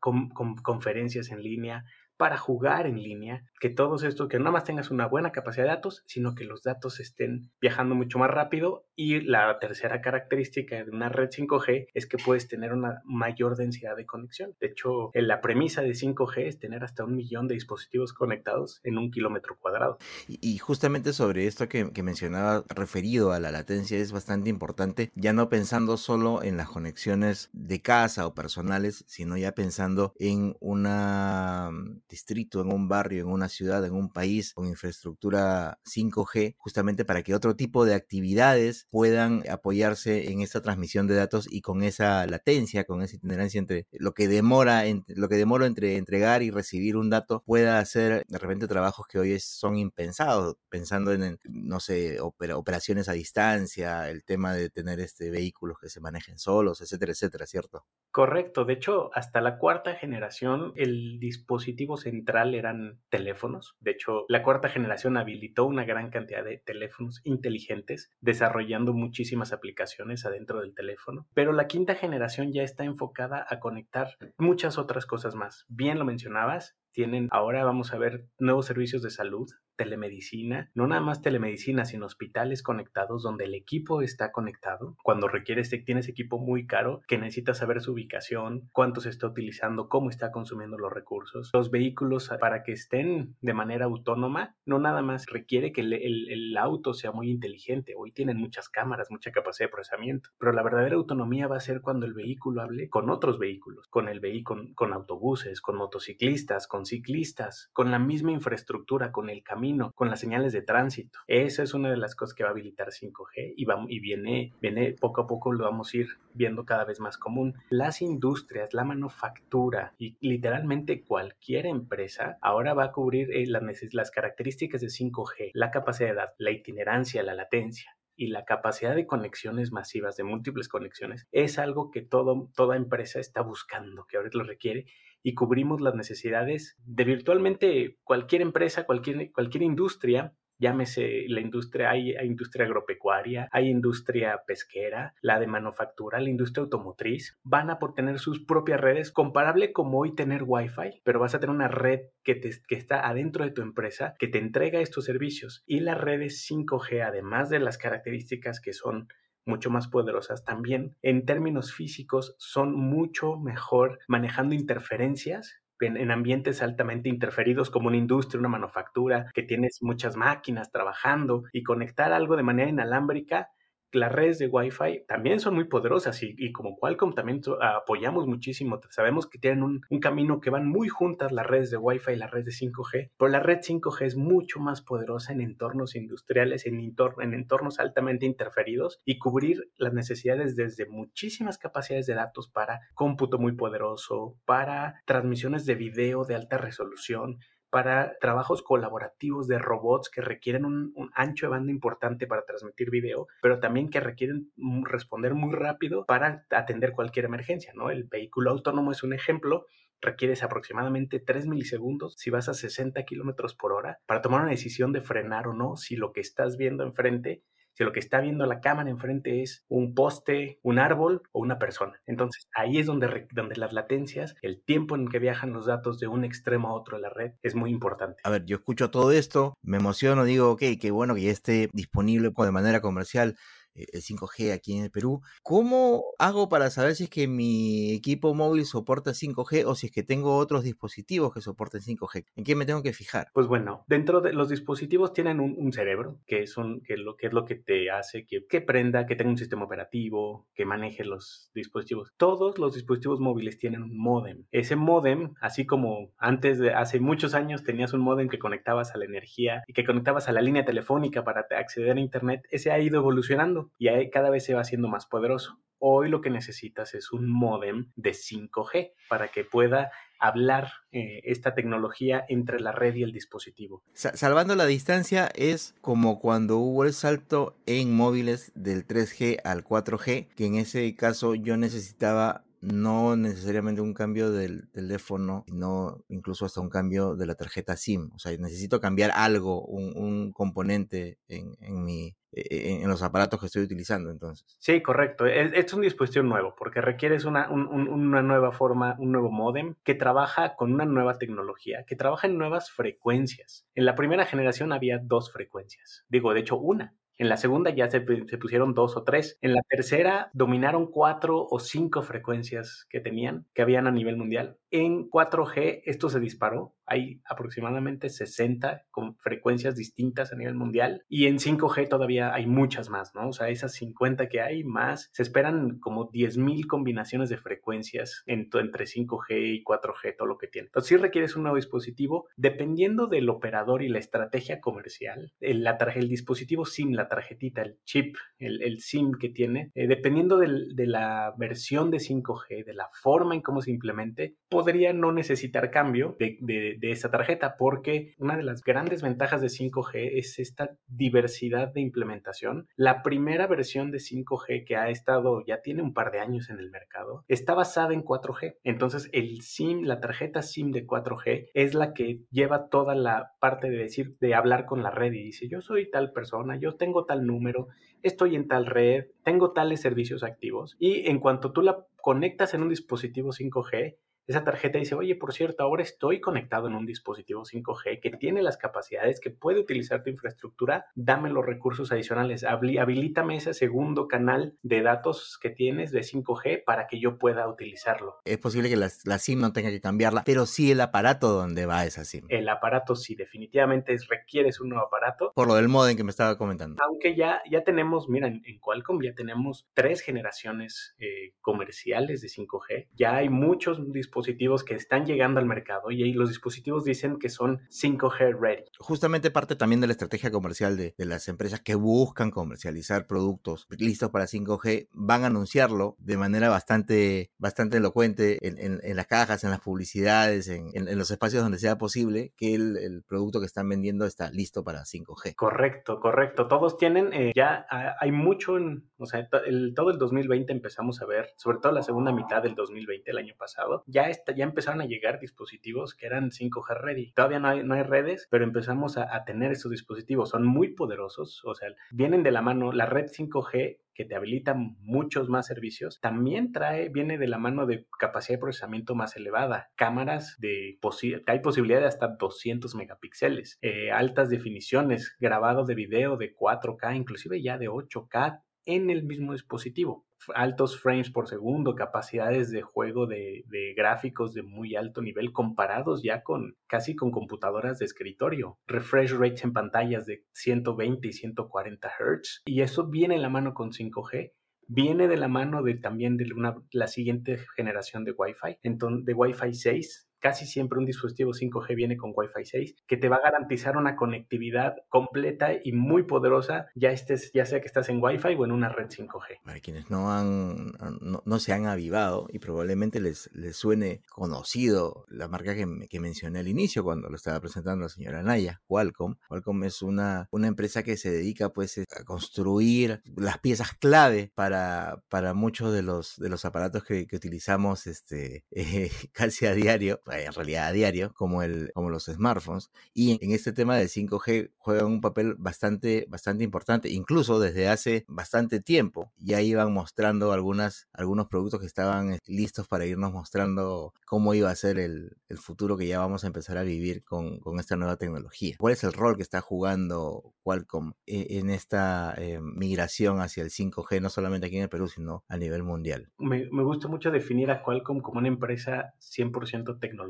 conferencias en línea, para jugar en línea, que todos estos, que no nada más tengas una buena capacidad de datos, sino que los datos estén viajando mucho más rápido. Y la tercera característica de una red 5G es que puedes tener una mayor densidad de conexión. De hecho, la premisa de 5G es tener hasta un millón de dispositivos conectados en un kilómetro cuadrado. Y, justamente sobre esto que, que mencionaba referido a la latencia es bastante importante, ya no pensando solo en las conexiones de casa o personales, sino ya pensando en una distrito, en un barrio, en una ciudad, en un país con infraestructura 5G, justamente para que otro tipo de actividades puedan apoyarse en esta transmisión de datos y con esa latencia, con esa itinerancia entre lo que demora, lo que demora entre entregar y recibir un dato, pueda hacer de repente trabajos que hoy son impensados, pensando en, no sé, operaciones a distancia, el tema de tener este vehículos que se manejen solos, etcétera, etcétera, ¿cierto? Correcto, de hecho, hasta la cuarta generación el dispositivo central eran teléfonos. De hecho, la cuarta generación habilitó una gran cantidad de teléfonos inteligentes, desarrollando muchísimas aplicaciones adentro del teléfono. Pero la quinta generación ya está enfocada a conectar muchas otras cosas más. Bien lo mencionabas, tienen, ahora vamos a ver nuevos servicios de salud, telemedicina, no nada más telemedicina, sino hospitales conectados donde el equipo está conectado. Cuando requieres, tienes equipo muy caro que necesitas saber su ubicación, cuánto se está utilizando, cómo está consumiendo los recursos. Los vehículos para que estén de manera autónoma, no nada más requiere que el, auto sea muy inteligente. Hoy tienen muchas cámaras, mucha capacidad de procesamiento, pero la verdadera autonomía va a ser cuando el vehículo hable con otros vehículos, con el vehículo, con autobuses, con motociclistas, con ciclistas, con la misma infraestructura, con el camino, con las señales de tránsito. Esa es una de las cosas que va a habilitar 5G y, va, y viene, viene poco a poco lo vamos a ir viendo cada vez más común. Las industrias, la manufactura y literalmente cualquier empresa ahora va a cubrir eh, las, las características de 5G, la capacidad, la itinerancia, la latencia y la capacidad de conexiones masivas, de múltiples conexiones, es algo que todo, toda empresa está buscando, que ahora lo requiere y cubrimos las necesidades de virtualmente cualquier empresa, cualquier, cualquier industria llámese la industria, hay, industria agropecuaria, hay industria pesquera, la de manufactura, la industria automotriz, van a por tener sus propias redes, comparable como hoy tener Wi-Fi, pero vas a tener una red que, te, que está adentro de tu empresa que te entrega estos servicios. Y las redes 5G, además de las características que son mucho más poderosas también. En términos físicos son mucho mejor manejando interferencias en, ambientes altamente interferidos como una industria, una manufactura, que tienes muchas máquinas trabajando y conectar algo de manera inalámbrica las redes de Wi-Fi también son muy poderosas y, como Qualcomm también apoyamos muchísimo. Sabemos que tienen un, camino que van muy juntas las redes de Wi-Fi y las redes de 5G, pero la red 5G es mucho más poderosa en entornos industriales, en, en entornos altamente interferidos y cubrir las necesidades desde muchísimas capacidades de datos para cómputo muy poderoso, para transmisiones de video de alta resolución, para trabajos colaborativos de robots que requieren un, ancho de banda importante para transmitir video, pero también que requieren responder muy rápido para atender cualquier emergencia, ¿no? El vehículo autónomo es un ejemplo requieres aproximadamente 3 milisegundos si vas a 60 kilómetros por hora para tomar una decisión de frenar o no si lo que estás viendo enfrente si lo que está viendo la cámara enfrente es un poste, un árbol o una persona. Entonces ahí es donde, donde las latencias, el tiempo en que viajan los datos de un extremo a otro de la red es muy importante. A ver, yo escucho todo esto, me emociono, digo, ok, qué bueno que ya esté disponible de manera comercial el 5G aquí en el Perú. ¿Cómo hago para saber si es que mi equipo móvil soporta 5G o si es que tengo otros dispositivos que soporten 5G? ¿En qué me tengo que fijar? Pues bueno, dentro de los dispositivos tienen un, cerebro, que es, un, que, lo, que es lo que te hace que, que prenda, que tenga un sistema operativo, que maneje los dispositivos. Todos los dispositivos móviles tienen un modem. Ese modem, así como antes de hace muchos años tenías un modem que conectabas a la energía y que conectabas a la línea telefónica para acceder a Internet, ese ha ido evolucionando y cada vez se va haciendo más poderoso. Hoy lo que necesitas es un modem de 5G para que pueda hablar eh, esta tecnología entre la red y el dispositivo. salvando la distancia es como cuando hubo el salto en móviles del 3G al 4G, que en ese caso yo necesitaba no necesariamente un cambio del teléfono, sino incluso hasta un cambio de la tarjeta SIM. O sea, necesito cambiar algo, un, componente en, en, mi, e, en los aparatos que estoy utilizando entonces. Sí, correcto. Es, es un dispositivo nuevo porque requieres una, una nueva forma, un nuevo modem que trabaja con una nueva tecnología, que trabaja en nuevas frecuencias. En la primera generación había dos frecuencias. Digo, de hecho, una. En la segunda ya se, pusieron dos o tres. En la tercera dominaron cuatro o cinco frecuencias que tenían, que habían a nivel mundial. En 4G esto se disparó. Hay aproximadamente 60 con frecuencias distintas a nivel mundial. Y en 5G todavía hay muchas más, ¿no? O sea, esas 50 que hay más, se esperan como 10.000 combinaciones de frecuencias entre 5G y 4G, todo lo que tiene. Entonces, si requieres un nuevo dispositivo, dependiendo del operador y la estrategia comercial, el, la el dispositivo SIM, la tarjetita, el chip, el, SIM que tiene, eh, dependiendo de la versión de 5G, de la forma en cómo se implemente, podría no necesitar cambio de, de, esa tarjeta porque una de las grandes ventajas de 5G es esta diversidad de implementación. La primera versión de 5G que ha estado, ya tiene un par de años en el mercado, está basada en 4G. Entonces el SIM, la tarjeta SIM de 4G es la que lleva toda la parte de decir, de hablar con la red y dice, yo soy tal persona, yo tengo tal número, estoy en tal red, tengo tales servicios activos y en cuanto tú la conectas en un dispositivo 5G, esa tarjeta dice, oye, por cierto, ahora estoy conectado en un dispositivo 5G que tiene las capacidades, que puede utilizar tu infraestructura, dame los recursos adicionales, habilítame ese segundo canal de datos que tienes de 5G para que yo pueda utilizarlo. Es posible que la, SIM no tenga que cambiarla, pero sí el aparato donde va esa SIM. El aparato sí, definitivamente requieres un nuevo aparato. Por lo del modem que me estaba comentando. Aunque ya, ya tenemos, mira, en, Qualcomm ya tenemos tres generaciones eh, comerciales de 5G, ya hay muchos dispositivos dispositivos que están llegando al mercado y ahí los dispositivos dicen que son 5G ready. Justamente parte también de la estrategia comercial de, las empresas que buscan comercializar productos listos para 5G, van a anunciarlo de manera bastante, bastante elocuente en, las cajas, en las publicidades, en, los espacios donde sea posible, que el, producto que están vendiendo está listo para 5G. Correcto, correcto. Todos tienen, eh, ya hay mucho en, o sea, el, todo el 2020 empezamos a ver, sobre todo la segunda mitad del 2020, el año pasado, ya ya, empezaron a llegar dispositivos que eran 5G ready. Todavía no hay, no hay redes, pero empezamos a, a tener estos dispositivos. Son muy poderosos, o sea, vienen de la mano la red 5G que te habilita muchos más servicios, también trae, viene de la mano de capacidad de procesamiento más elevada, cámaras de hay posibilidad de hasta 200 megapíxeles, eh, altas definiciones, grabado de video de 4K, inclusive ya de 8K en el mismo dispositivo altos frames por segundo, capacidades de juego de, gráficos de muy alto nivel comparados ya con casi con computadoras de escritorio, refresh rates en pantallas de 120 y 140 Hz y eso viene en la mano con 5G viene de la mano de también de la siguiente generación de Wi-Fi, entonces, de Wi-Fi 6, casi siempre un dispositivo 5G viene con Wi-Fi 6, que te va a garantizar una conectividad completa y muy poderosa, ya, estés, ya sea que estás en Wi-Fi o en una red 5G. Para quienes no, han, no, se han avivado y probablemente les, les suene conocido la marca que, que, mencioné al inicio cuando lo estaba presentando la señora Naya, Qualcomm. Qualcomm es una, una empresa que se dedica pues a construir las piezas clave para, para muchos de los, de los aparatos que, que utilizamos este, eh, casi a diario en realidad a diario, como, el, como los smartphones. Y en este tema del 5G juegan un papel bastante, bastante importante. Incluso desde hace bastante tiempo ya iban mostrando algunas, algunos productos que estaban listos para irnos mostrando cómo iba a ser el, el futuro que ya vamos a empezar a vivir con, con, esta nueva tecnología. ¿Cuál es el rol que está jugando Qualcomm e, en esta eh, migración hacia el 5G, no solamente aquí en el Perú, sino a nivel mundial? Me, me gusta mucho definir a Qualcomm como una empresa 100% tecnológica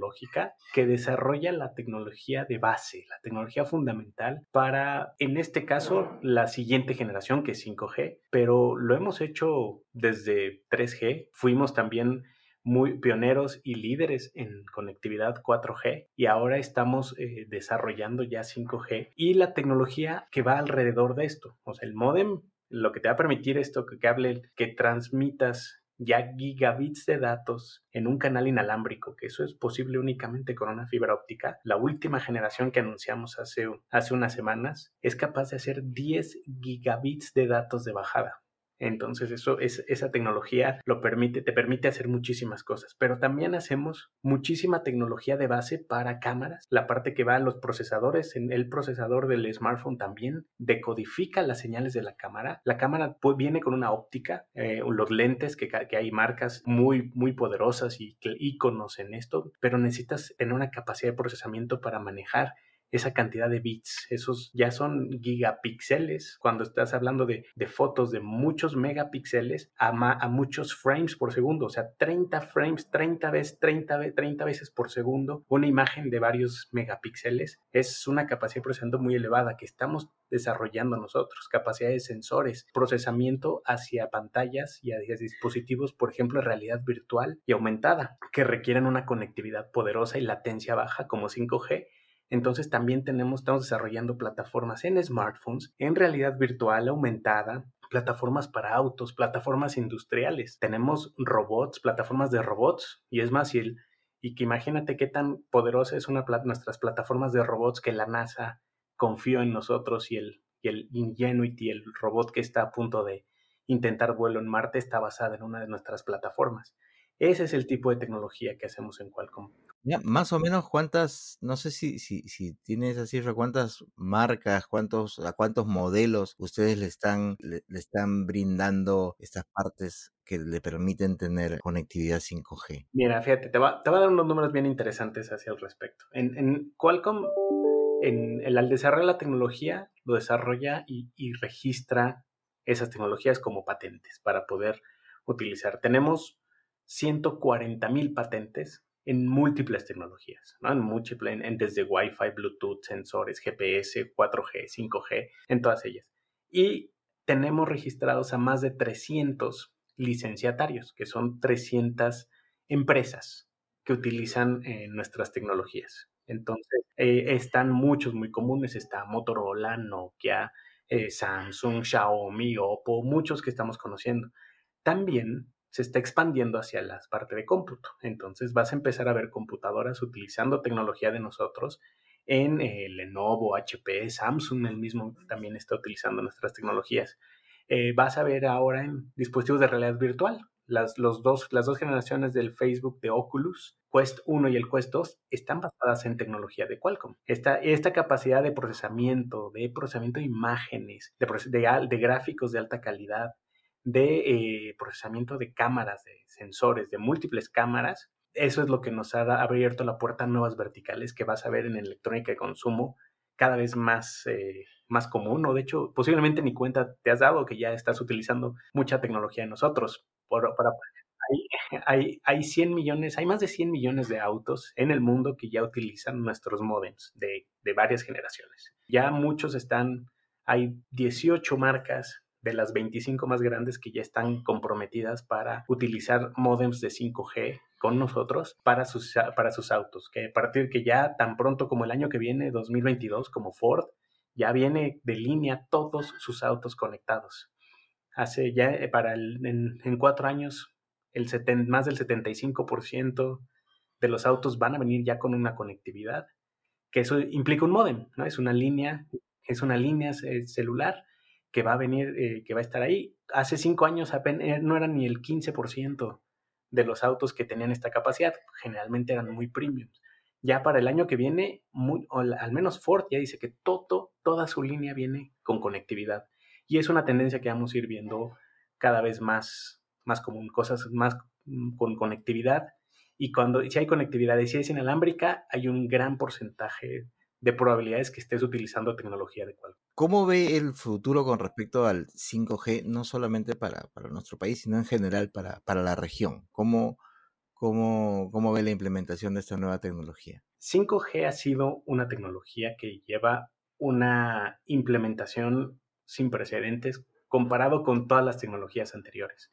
que desarrolla la tecnología de base, la tecnología fundamental para, en este caso, la siguiente generación que es 5G, pero lo hemos hecho desde 3G. Fuimos también muy pioneros y líderes en conectividad 4G y ahora estamos eh, desarrollando ya 5G y la tecnología que va alrededor de esto. O sea, el modem, lo que te va a permitir esto, que, que hable, que transmitas ya gigabits de datos en un canal inalámbrico, que eso es posible únicamente con una fibra óptica. La última generación que anunciamos hace, hace unas semanas es capaz de hacer 10 gigabits de datos de bajada. Entonces eso es esa tecnología lo permite, te permite hacer muchísimas cosas, pero también hacemos muchísima tecnología de base para cámaras, la parte que va a los procesadores, en el procesador del smartphone también decodifica las señales de la cámara. La cámara viene con una óptica, eh, los lentes que, que, hay marcas muy muy poderosas y iconos en esto, pero necesitas tener una capacidad de procesamiento para manejar esa cantidad de bits. Esos ya son gigapíxeles cuando estás hablando de, de fotos de muchos megapíxeles a, a, muchos frames por segundo. O sea, 30 frames, 30 veces, 30, 30 veces por segundo. Una imagen de varios megapíxeles es una capacidad de procesamiento muy elevada que estamos desarrollando nosotros. Capacidad de sensores, procesamiento hacia pantallas y hacia dispositivos, por ejemplo, realidad virtual y aumentada, que requieren una conectividad poderosa y latencia baja como 5G entonces también tenemos, estamos desarrollando plataformas en smartphones, en realidad virtual aumentada, plataformas para autos, plataformas industriales. Tenemos robots, plataformas de robots, y es más, y, y que imagínate qué tan poderosa es una nuestras plataformas de robots que la NASA confió en nosotros y el, y el Ingenuity, el robot que está a punto de intentar vuelo en Marte, está basada en una de nuestras plataformas. Ese es el tipo de tecnología que hacemos en Qualcomm. Ya, más o menos cuántas, no sé si, si, si tiene esa cifra, cuántas marcas, cuántos, a cuántos modelos ustedes le están, le, le están brindando estas partes que le permiten tener conectividad 5G. Mira, fíjate, te va, te va a dar unos números bien interesantes hacia el respecto. En, en Qualcomm, en, el, al desarrollar la tecnología, lo desarrolla y, y registra esas tecnologías como patentes para poder utilizar. Tenemos 140 mil patentes en múltiples tecnologías, ¿no? En múltiples, en, desde Wi-Fi, Bluetooth, sensores, GPS, 4G, 5G, en todas ellas. Y tenemos registrados a más de 300 licenciatarios, que son 300 empresas que utilizan eh, nuestras tecnologías. Entonces, eh, están muchos muy comunes, está Motorola, Nokia, eh, Samsung, Xiaomi, Oppo, muchos que estamos conociendo. También se está expandiendo hacia la parte de cómputo. Entonces vas a empezar a ver computadoras utilizando tecnología de nosotros en eh, Lenovo, HP, Samsung, el mismo también está utilizando nuestras tecnologías. Eh, vas a ver ahora en dispositivos de realidad virtual. Las, los dos, las dos generaciones del Facebook de Oculus, Quest 1 y el Quest 2, están basadas en tecnología de Qualcomm. Esta, esta capacidad de procesamiento, de procesamiento de imágenes, de, de, de gráficos de alta calidad, de eh, procesamiento de cámaras, de sensores, de múltiples cámaras. Eso es lo que nos ha abierto la puerta a nuevas verticales que vas a ver en electrónica de consumo cada vez más, eh, más común, o de hecho, posiblemente ni cuenta te has dado que ya estás utilizando mucha tecnología de nosotros. Por, para, hay, hay, hay 100 millones, hay más de 100 millones de autos en el mundo que ya utilizan nuestros modems de, de varias generaciones. Ya muchos están, hay 18 marcas de las 25 más grandes que ya están comprometidas para utilizar modems de 5G con nosotros para sus, para sus autos, que a partir que ya tan pronto como el año que viene, 2022, como Ford, ya viene de línea todos sus autos conectados. Hace ya eh, para en, cuatro años, el seten, más del 75% de los autos van a venir ya con una conectividad, que eso implica un modem, ¿no? Es una línea, es una línea celular que va a venir, eh, que va a estar ahí. Hace cinco años apenas eh, no era ni el 15% de los autos que tenían esta capacidad. Generalmente eran muy premiums. Ya para el año que viene, muy, al menos Ford ya dice que todo, toda su línea viene con conectividad. Y es una tendencia que vamos a ir viendo cada vez más, más común, cosas más mm, con conectividad. Y cuando si hay conectividad si es inalámbrica, hay un gran porcentaje de probabilidades que estés utilizando tecnología de cual. ¿Cómo ve el futuro con respecto al 5G, no solamente para, nuestro país, sino en general para, para la región? ¿Cómo, cómo, ¿Cómo ve la implementación de esta nueva tecnología? 5G ha sido una tecnología que lleva una implementación sin precedentes comparado con todas las tecnologías anteriores.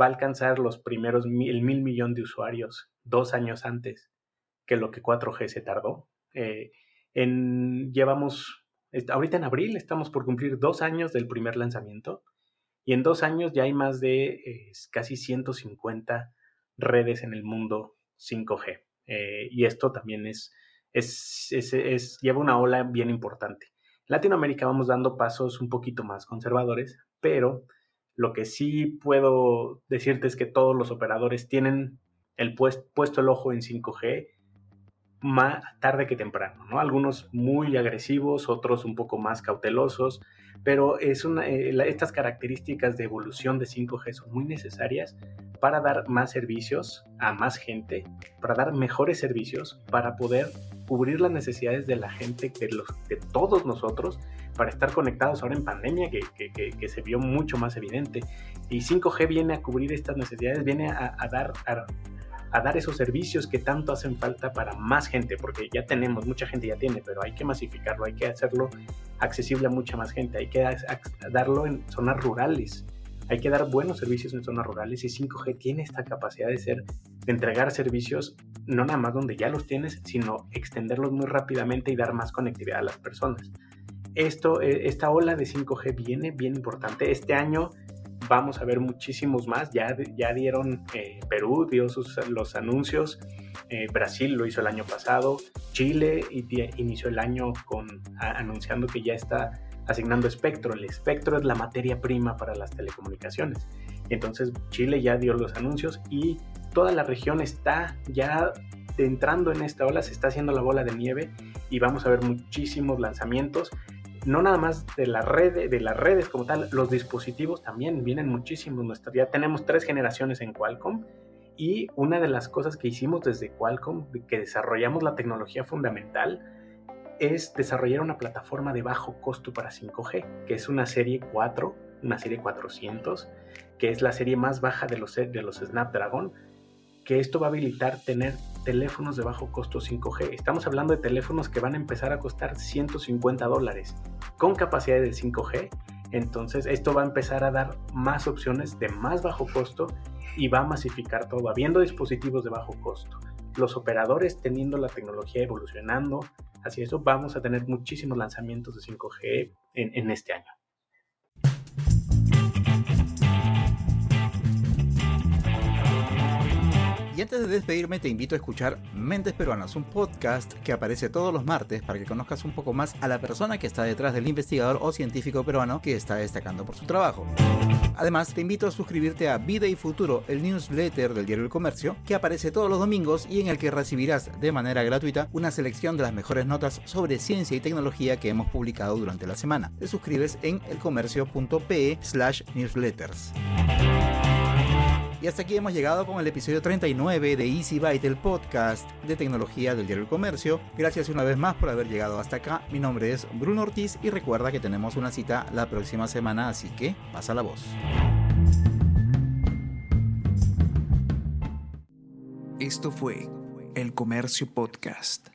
Va a alcanzar los primeros mil, el mil millón de usuarios dos años antes que lo que 4G se tardó. Eh, en, llevamos, ahorita en abril estamos por cumplir dos años del primer lanzamiento y en dos años ya hay más de casi 150 redes en el mundo 5G. Eh, y esto también es, es, lleva una ola bien importante. En Latinoamérica vamos dando pasos un poquito más conservadores, pero lo que sí puedo decirte es que todos los operadores tienen el puesto el ojo en 5G más tarde que temprano, ¿no? Algunos muy agresivos, otros un poco más cautelosos, pero es una, eh, estas características de evolución de 5G son muy necesarias para dar más servicios a más gente, para dar mejores servicios, para poder cubrir las necesidades de la gente, de, los, de todos nosotros, para estar conectados ahora en pandemia, que, que, se vio mucho más evidente. Y 5G viene a cubrir estas necesidades, viene a, a dar... A, a dar esos servicios que tanto hacen falta para más gente, porque ya tenemos, mucha gente ya tiene, pero hay que masificarlo, hay que hacerlo accesible a mucha más gente, hay que darlo en zonas rurales, hay que dar buenos servicios en zonas rurales y 5G tiene esta capacidad de ser, de entregar servicios no nada más donde ya los tienes, sino extenderlos muy rápidamente y dar más conectividad a las personas. Esto, eh, esta ola de 5G viene bien importante. Este año vamos a ver muchísimos más. Ya, ya dieron, eh, Perú dio sus, los anuncios, eh, Brasil lo hizo el año pasado, Chile inició el año con, anunciando que ya está asignando espectro. El espectro es la materia prima para las telecomunicaciones. Entonces Chile ya dio los anuncios y toda la región está ya entrando en esta ola, se está haciendo la bola de nieve y vamos a ver muchísimos lanzamientos no nada más de la red, de las redes como tal, los dispositivos también vienen muchísimos. Ya tenemos tres generaciones en Qualcomm y una de las cosas que hicimos desde Qualcomm, que desarrollamos la tecnología fundamental, es desarrollar una plataforma de bajo costo para 5G, que es una serie 4, una serie 400, que es la serie más baja de los, de los Snapdragon, que esto va a habilitar tener teléfonos de bajo costo 5G. Estamos hablando de teléfonos que van a empezar a costar 150 dólares con capacidad de 5G. Entonces esto va a empezar a dar más opciones de más bajo costo y va a masificar todo, habiendo dispositivos de bajo costo. Los operadores teniendo la tecnología evolucionando, así eso vamos a tener muchísimos lanzamientos de 5G en, en este año. Y antes de despedirme te invito a escuchar Mentes Peruanas, un podcast que aparece todos los martes para que conozcas un poco más a la persona que está detrás del investigador o científico peruano que está destacando por su trabajo. Además, te invito a suscribirte a Vida y Futuro, el newsletter del diario El Comercio, que aparece todos los domingos y en el que recibirás de manera gratuita una selección de las mejores notas sobre ciencia y tecnología que hemos publicado durante la semana. Te suscribes en elcomercio.pe slash newsletters. Y hasta aquí hemos llegado con el episodio 39 de Easy Byte, el podcast de tecnología del diario El Comercio. Gracias una vez más por haber llegado hasta acá. Mi nombre es Bruno Ortiz y recuerda que tenemos una cita la próxima semana, así que pasa la voz. Esto fue El Comercio Podcast.